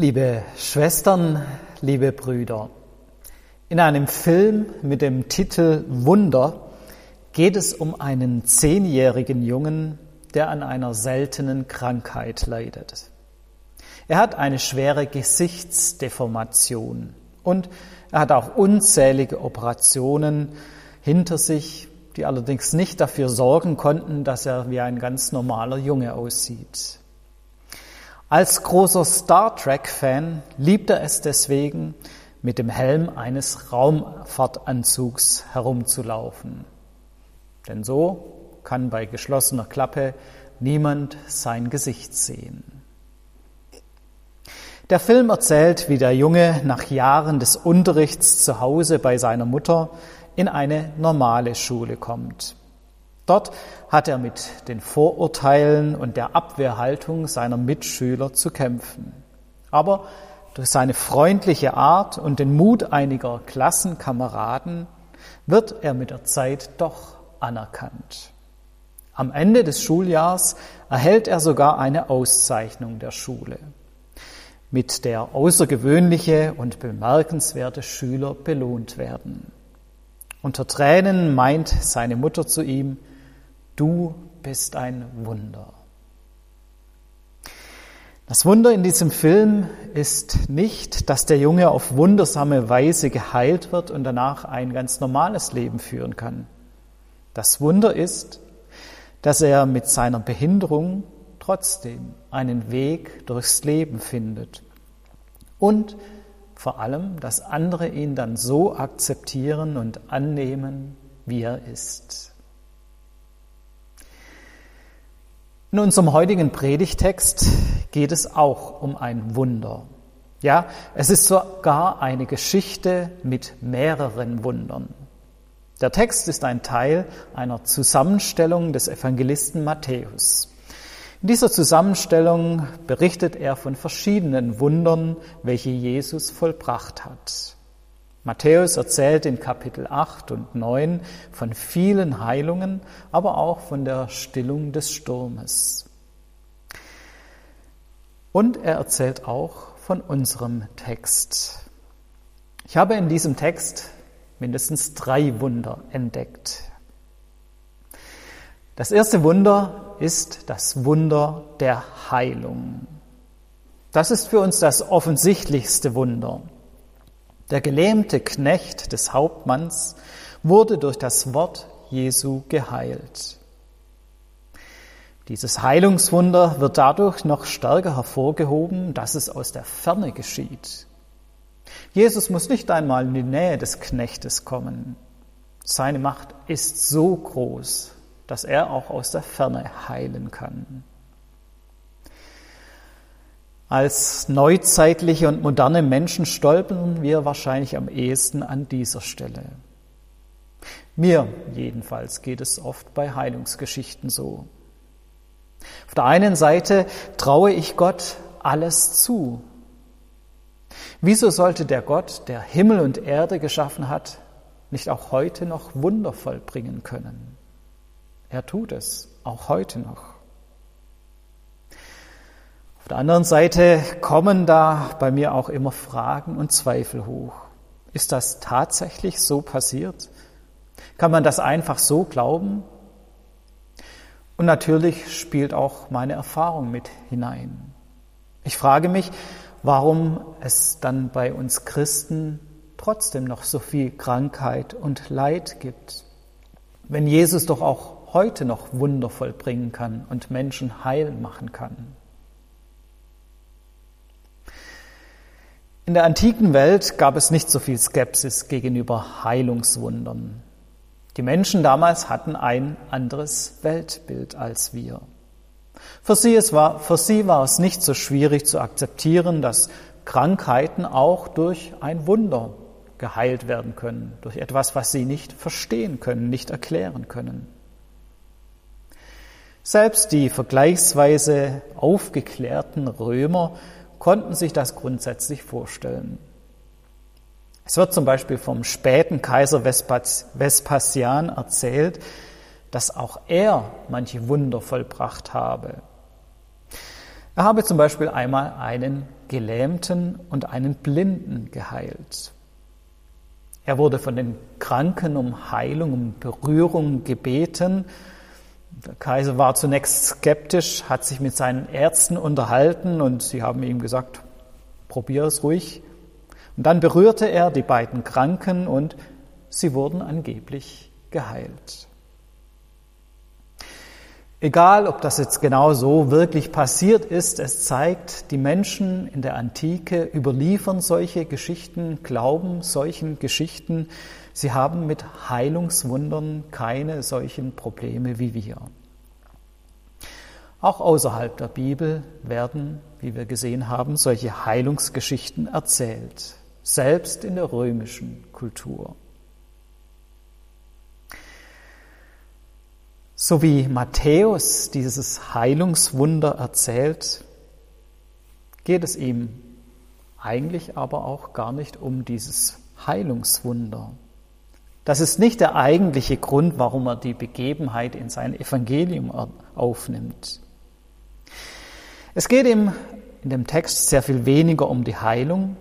Liebe Schwestern, liebe Brüder, in einem Film mit dem Titel Wunder geht es um einen zehnjährigen Jungen, der an einer seltenen Krankheit leidet. Er hat eine schwere Gesichtsdeformation und er hat auch unzählige Operationen hinter sich, die allerdings nicht dafür sorgen konnten, dass er wie ein ganz normaler Junge aussieht. Als großer Star Trek-Fan liebt er es deswegen, mit dem Helm eines Raumfahrtanzugs herumzulaufen. Denn so kann bei geschlossener Klappe niemand sein Gesicht sehen. Der Film erzählt, wie der Junge nach Jahren des Unterrichts zu Hause bei seiner Mutter in eine normale Schule kommt. Dort hat er mit den Vorurteilen und der Abwehrhaltung seiner Mitschüler zu kämpfen. Aber durch seine freundliche Art und den Mut einiger Klassenkameraden wird er mit der Zeit doch anerkannt. Am Ende des Schuljahrs erhält er sogar eine Auszeichnung der Schule, mit der außergewöhnliche und bemerkenswerte Schüler belohnt werden. Unter Tränen meint seine Mutter zu ihm, Du bist ein Wunder. Das Wunder in diesem Film ist nicht, dass der Junge auf wundersame Weise geheilt wird und danach ein ganz normales Leben führen kann. Das Wunder ist, dass er mit seiner Behinderung trotzdem einen Weg durchs Leben findet. Und vor allem, dass andere ihn dann so akzeptieren und annehmen, wie er ist. In unserem heutigen Predigtext geht es auch um ein Wunder. Ja, es ist sogar eine Geschichte mit mehreren Wundern. Der Text ist ein Teil einer Zusammenstellung des Evangelisten Matthäus. In dieser Zusammenstellung berichtet er von verschiedenen Wundern, welche Jesus vollbracht hat. Matthäus erzählt in Kapitel 8 und 9 von vielen Heilungen, aber auch von der Stillung des Sturmes. Und er erzählt auch von unserem Text. Ich habe in diesem Text mindestens drei Wunder entdeckt. Das erste Wunder ist das Wunder der Heilung. Das ist für uns das offensichtlichste Wunder. Der gelähmte Knecht des Hauptmanns wurde durch das Wort Jesu geheilt. Dieses Heilungswunder wird dadurch noch stärker hervorgehoben, dass es aus der Ferne geschieht. Jesus muss nicht einmal in die Nähe des Knechtes kommen. Seine Macht ist so groß, dass er auch aus der Ferne heilen kann. Als neuzeitliche und moderne Menschen stolpern wir wahrscheinlich am ehesten an dieser Stelle. Mir jedenfalls geht es oft bei Heilungsgeschichten so. Auf der einen Seite traue ich Gott alles zu. Wieso sollte der Gott, der Himmel und Erde geschaffen hat, nicht auch heute noch Wunder vollbringen können? Er tut es, auch heute noch der anderen Seite kommen da bei mir auch immer Fragen und Zweifel hoch. Ist das tatsächlich so passiert? Kann man das einfach so glauben? Und natürlich spielt auch meine Erfahrung mit hinein. Ich frage mich, warum es dann bei uns Christen trotzdem noch so viel Krankheit und Leid gibt. Wenn Jesus doch auch heute noch Wunder vollbringen kann und Menschen heil machen kann. In der antiken Welt gab es nicht so viel Skepsis gegenüber Heilungswundern. Die Menschen damals hatten ein anderes Weltbild als wir. Für sie, war, für sie war es nicht so schwierig zu akzeptieren, dass Krankheiten auch durch ein Wunder geheilt werden können, durch etwas, was sie nicht verstehen können, nicht erklären können. Selbst die vergleichsweise aufgeklärten Römer konnten sich das grundsätzlich vorstellen. Es wird zum Beispiel vom späten Kaiser Vespasian erzählt, dass auch er manche Wunder vollbracht habe. Er habe zum Beispiel einmal einen Gelähmten und einen Blinden geheilt. Er wurde von den Kranken um Heilung, um Berührung gebeten. Der Kaiser war zunächst skeptisch, hat sich mit seinen Ärzten unterhalten und sie haben ihm gesagt, probier es ruhig. Und dann berührte er die beiden Kranken und sie wurden angeblich geheilt. Egal, ob das jetzt genau so wirklich passiert ist, es zeigt, die Menschen in der Antike überliefern solche Geschichten, glauben solchen Geschichten. Sie haben mit Heilungswundern keine solchen Probleme wie wir. Auch außerhalb der Bibel werden, wie wir gesehen haben, solche Heilungsgeschichten erzählt, selbst in der römischen Kultur. So wie Matthäus dieses Heilungswunder erzählt, geht es ihm eigentlich aber auch gar nicht um dieses Heilungswunder. Das ist nicht der eigentliche Grund, warum er die Begebenheit in sein Evangelium aufnimmt. Es geht ihm in dem Text sehr viel weniger um die Heilung,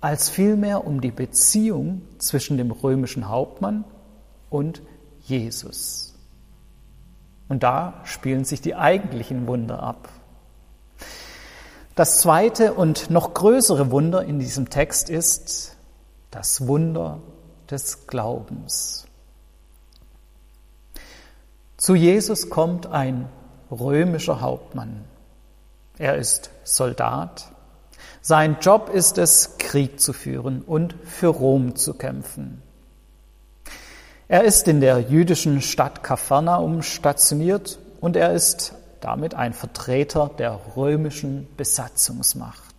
als vielmehr um die Beziehung zwischen dem römischen Hauptmann und Jesus. Und da spielen sich die eigentlichen Wunder ab. Das zweite und noch größere Wunder in diesem Text ist das Wunder des Glaubens. Zu Jesus kommt ein römischer Hauptmann. Er ist Soldat. Sein Job ist es, Krieg zu führen und für Rom zu kämpfen. Er ist in der jüdischen Stadt Kapharnaum stationiert und er ist damit ein Vertreter der römischen Besatzungsmacht.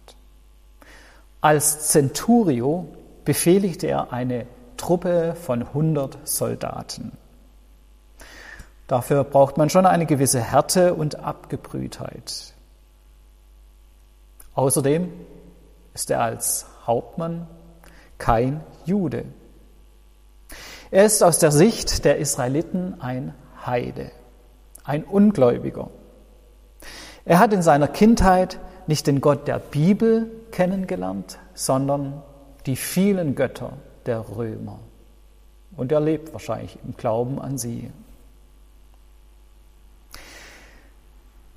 Als Centurio befehligte er eine Truppe von 100 Soldaten. Dafür braucht man schon eine gewisse Härte und Abgebrühtheit. Außerdem ist er als Hauptmann kein Jude. Er ist aus der Sicht der Israeliten ein Heide, ein Ungläubiger. Er hat in seiner Kindheit nicht den Gott der Bibel kennengelernt, sondern die vielen Götter der Römer. Und er lebt wahrscheinlich im Glauben an sie.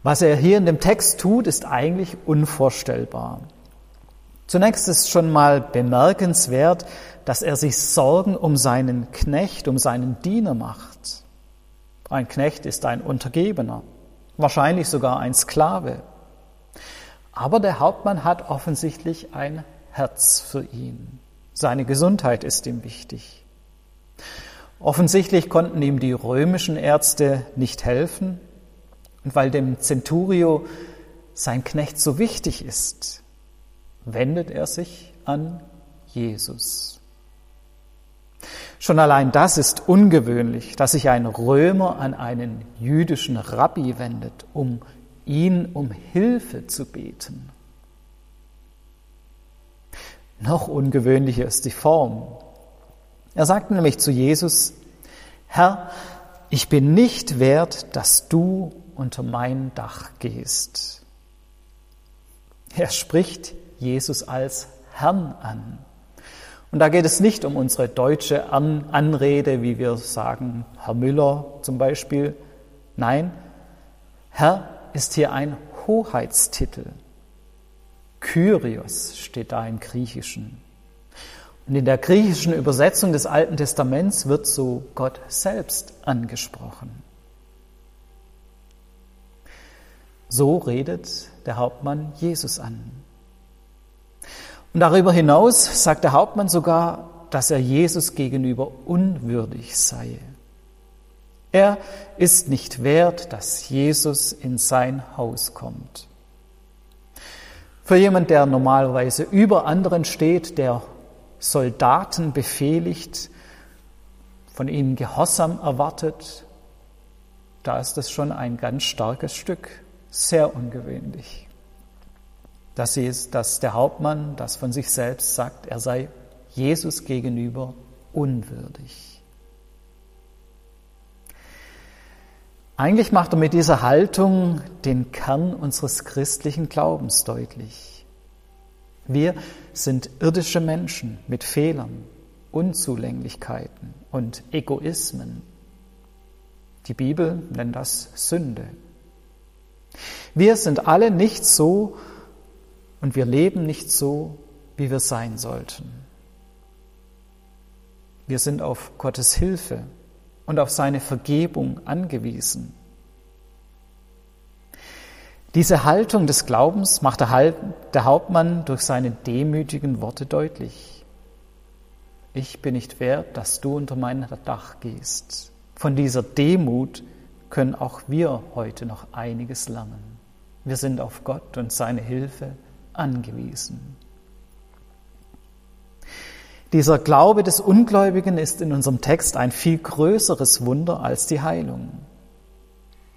Was er hier in dem Text tut, ist eigentlich unvorstellbar. Zunächst ist schon mal bemerkenswert, dass er sich Sorgen um seinen Knecht, um seinen Diener macht. Ein Knecht ist ein Untergebener, wahrscheinlich sogar ein Sklave. Aber der Hauptmann hat offensichtlich ein Herz für ihn. Seine Gesundheit ist ihm wichtig. Offensichtlich konnten ihm die römischen Ärzte nicht helfen. Und weil dem Centurio sein Knecht so wichtig ist, wendet er sich an Jesus. Schon allein das ist ungewöhnlich, dass sich ein Römer an einen jüdischen Rabbi wendet, um ihn um Hilfe zu beten. Noch ungewöhnlicher ist die Form. Er sagt nämlich zu Jesus, Herr, ich bin nicht wert, dass du unter mein Dach gehst. Er spricht Jesus als Herrn an. Und da geht es nicht um unsere deutsche An Anrede, wie wir sagen, Herr Müller zum Beispiel. Nein, Herr ist hier ein Hoheitstitel. Kyrios steht da im Griechischen. Und in der griechischen Übersetzung des Alten Testaments wird so Gott selbst angesprochen. So redet der Hauptmann Jesus an. Und darüber hinaus sagt der Hauptmann sogar, dass er Jesus gegenüber unwürdig sei. Er ist nicht wert, dass Jesus in sein Haus kommt. Für jemand, der normalerweise über anderen steht, der Soldaten befehligt, von ihnen Gehorsam erwartet, da ist das schon ein ganz starkes Stück, sehr ungewöhnlich dass, sie, dass der Hauptmann das von sich selbst sagt, er sei Jesus gegenüber unwürdig. Eigentlich macht er mit dieser Haltung den Kern unseres christlichen Glaubens deutlich. Wir sind irdische Menschen mit Fehlern, Unzulänglichkeiten und Egoismen. Die Bibel nennt das Sünde. Wir sind alle nicht so und wir leben nicht so, wie wir sein sollten. Wir sind auf Gottes Hilfe und auf seine Vergebung angewiesen. Diese Haltung des Glaubens macht der Hauptmann durch seine demütigen Worte deutlich. Ich bin nicht wert, dass du unter mein Dach gehst. Von dieser Demut können auch wir heute noch einiges lernen. Wir sind auf Gott und seine Hilfe angewiesen. Dieser Glaube des Ungläubigen ist in unserem Text ein viel größeres Wunder als die Heilung.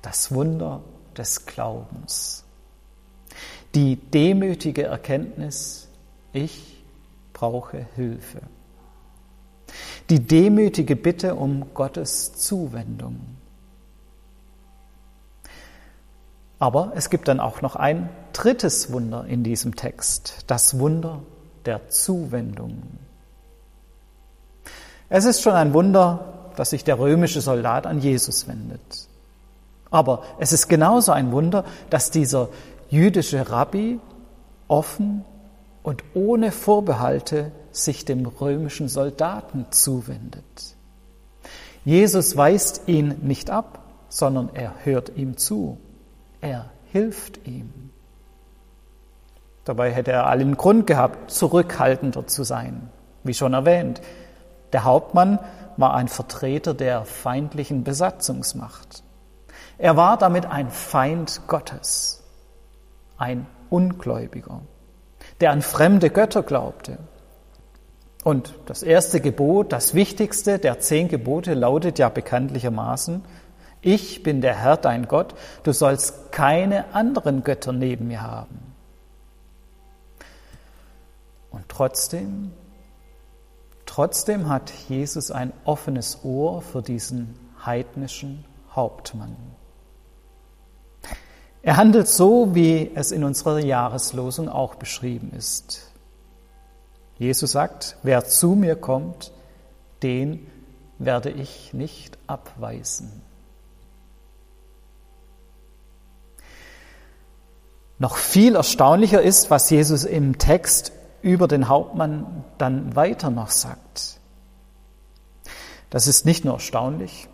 Das Wunder des Glaubens. Die demütige Erkenntnis, ich brauche Hilfe. Die demütige Bitte um Gottes Zuwendung. Aber es gibt dann auch noch ein drittes Wunder in diesem Text, das Wunder der Zuwendung. Es ist schon ein Wunder, dass sich der römische Soldat an Jesus wendet. Aber es ist genauso ein Wunder, dass dieser jüdische Rabbi offen und ohne Vorbehalte sich dem römischen Soldaten zuwendet. Jesus weist ihn nicht ab, sondern er hört ihm zu. Er hilft ihm. Dabei hätte er allen Grund gehabt, zurückhaltender zu sein, wie schon erwähnt. Der Hauptmann war ein Vertreter der feindlichen Besatzungsmacht. Er war damit ein Feind Gottes, ein Ungläubiger, der an fremde Götter glaubte. Und das erste Gebot, das wichtigste der zehn Gebote lautet ja bekanntlichermaßen, ich bin der Herr dein Gott, du sollst keine anderen Götter neben mir haben. Und trotzdem Trotzdem hat Jesus ein offenes Ohr für diesen heidnischen Hauptmann. Er handelt so, wie es in unserer Jahreslosung auch beschrieben ist. Jesus sagt, wer zu mir kommt, den werde ich nicht abweisen. Noch viel erstaunlicher ist, was Jesus im Text über den Hauptmann dann weiter noch sagt. Das ist nicht nur erstaunlich,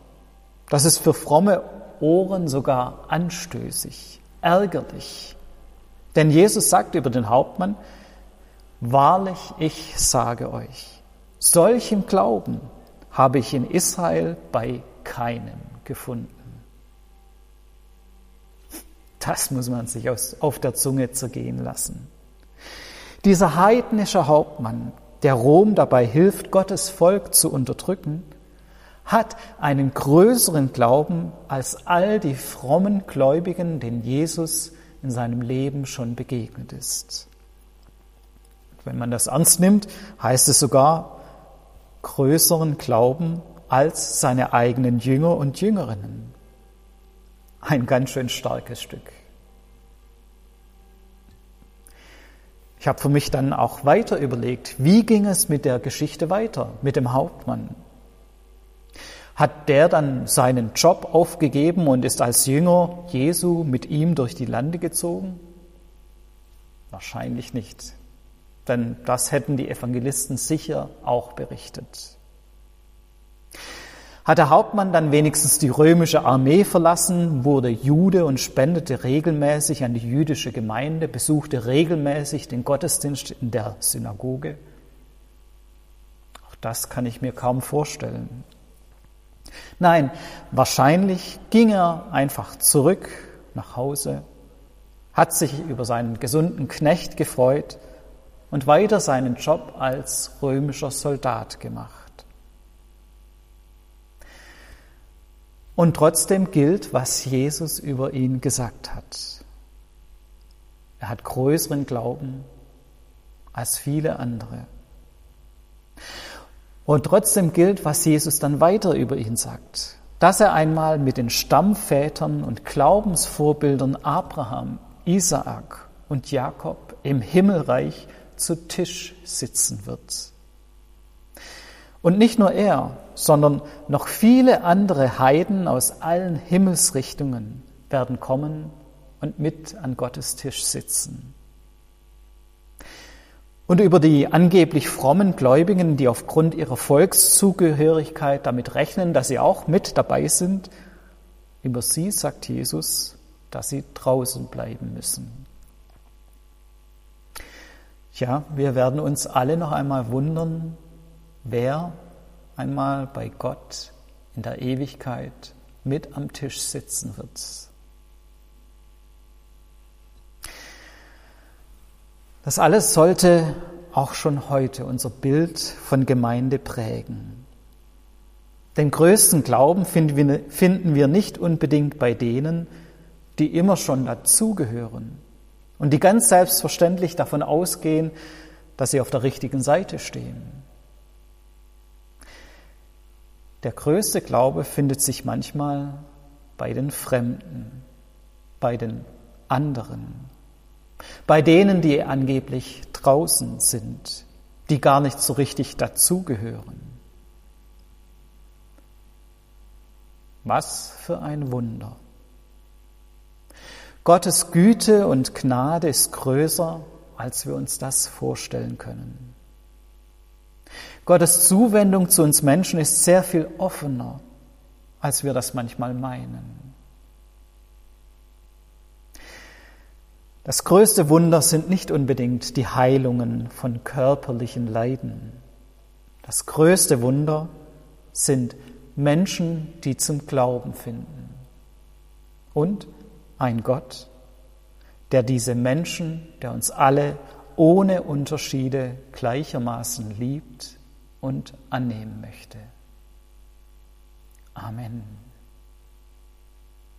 das ist für fromme Ohren sogar anstößig, ärgerlich. Denn Jesus sagt über den Hauptmann, Wahrlich, ich sage euch, solchen Glauben habe ich in Israel bei keinem gefunden. Das muss man sich auf der Zunge zergehen lassen. Dieser heidnische Hauptmann, der Rom dabei hilft, Gottes Volk zu unterdrücken, hat einen größeren Glauben als all die frommen Gläubigen, denen Jesus in seinem Leben schon begegnet ist. Wenn man das ernst nimmt, heißt es sogar größeren Glauben als seine eigenen Jünger und Jüngerinnen. Ein ganz schön starkes Stück. Ich habe für mich dann auch weiter überlegt, wie ging es mit der Geschichte weiter, mit dem Hauptmann? Hat der dann seinen Job aufgegeben und ist als Jünger Jesu mit ihm durch die Lande gezogen? Wahrscheinlich nicht, denn das hätten die Evangelisten sicher auch berichtet. Hat der Hauptmann dann wenigstens die römische Armee verlassen, wurde Jude und spendete regelmäßig an die jüdische Gemeinde, besuchte regelmäßig den Gottesdienst in der Synagoge? Auch das kann ich mir kaum vorstellen. Nein, wahrscheinlich ging er einfach zurück nach Hause, hat sich über seinen gesunden Knecht gefreut und weiter seinen Job als römischer Soldat gemacht. Und trotzdem gilt, was Jesus über ihn gesagt hat. Er hat größeren Glauben als viele andere. Und trotzdem gilt, was Jesus dann weiter über ihn sagt, dass er einmal mit den Stammvätern und Glaubensvorbildern Abraham, Isaak und Jakob im Himmelreich zu Tisch sitzen wird. Und nicht nur er, sondern noch viele andere Heiden aus allen Himmelsrichtungen werden kommen und mit an Gottes Tisch sitzen. Und über die angeblich frommen Gläubigen, die aufgrund ihrer Volkszugehörigkeit damit rechnen, dass sie auch mit dabei sind, über sie sagt Jesus, dass sie draußen bleiben müssen. Ja, wir werden uns alle noch einmal wundern, wer einmal bei Gott in der Ewigkeit mit am Tisch sitzen wird. Das alles sollte auch schon heute unser Bild von Gemeinde prägen. Den größten Glauben finden wir nicht unbedingt bei denen, die immer schon dazugehören und die ganz selbstverständlich davon ausgehen, dass sie auf der richtigen Seite stehen. Der größte Glaube findet sich manchmal bei den Fremden, bei den anderen, bei denen, die angeblich draußen sind, die gar nicht so richtig dazugehören. Was für ein Wunder. Gottes Güte und Gnade ist größer, als wir uns das vorstellen können. Gottes Zuwendung zu uns Menschen ist sehr viel offener, als wir das manchmal meinen. Das größte Wunder sind nicht unbedingt die Heilungen von körperlichen Leiden. Das größte Wunder sind Menschen, die zum Glauben finden. Und ein Gott, der diese Menschen, der uns alle ohne Unterschiede gleichermaßen liebt und annehmen möchte. Amen.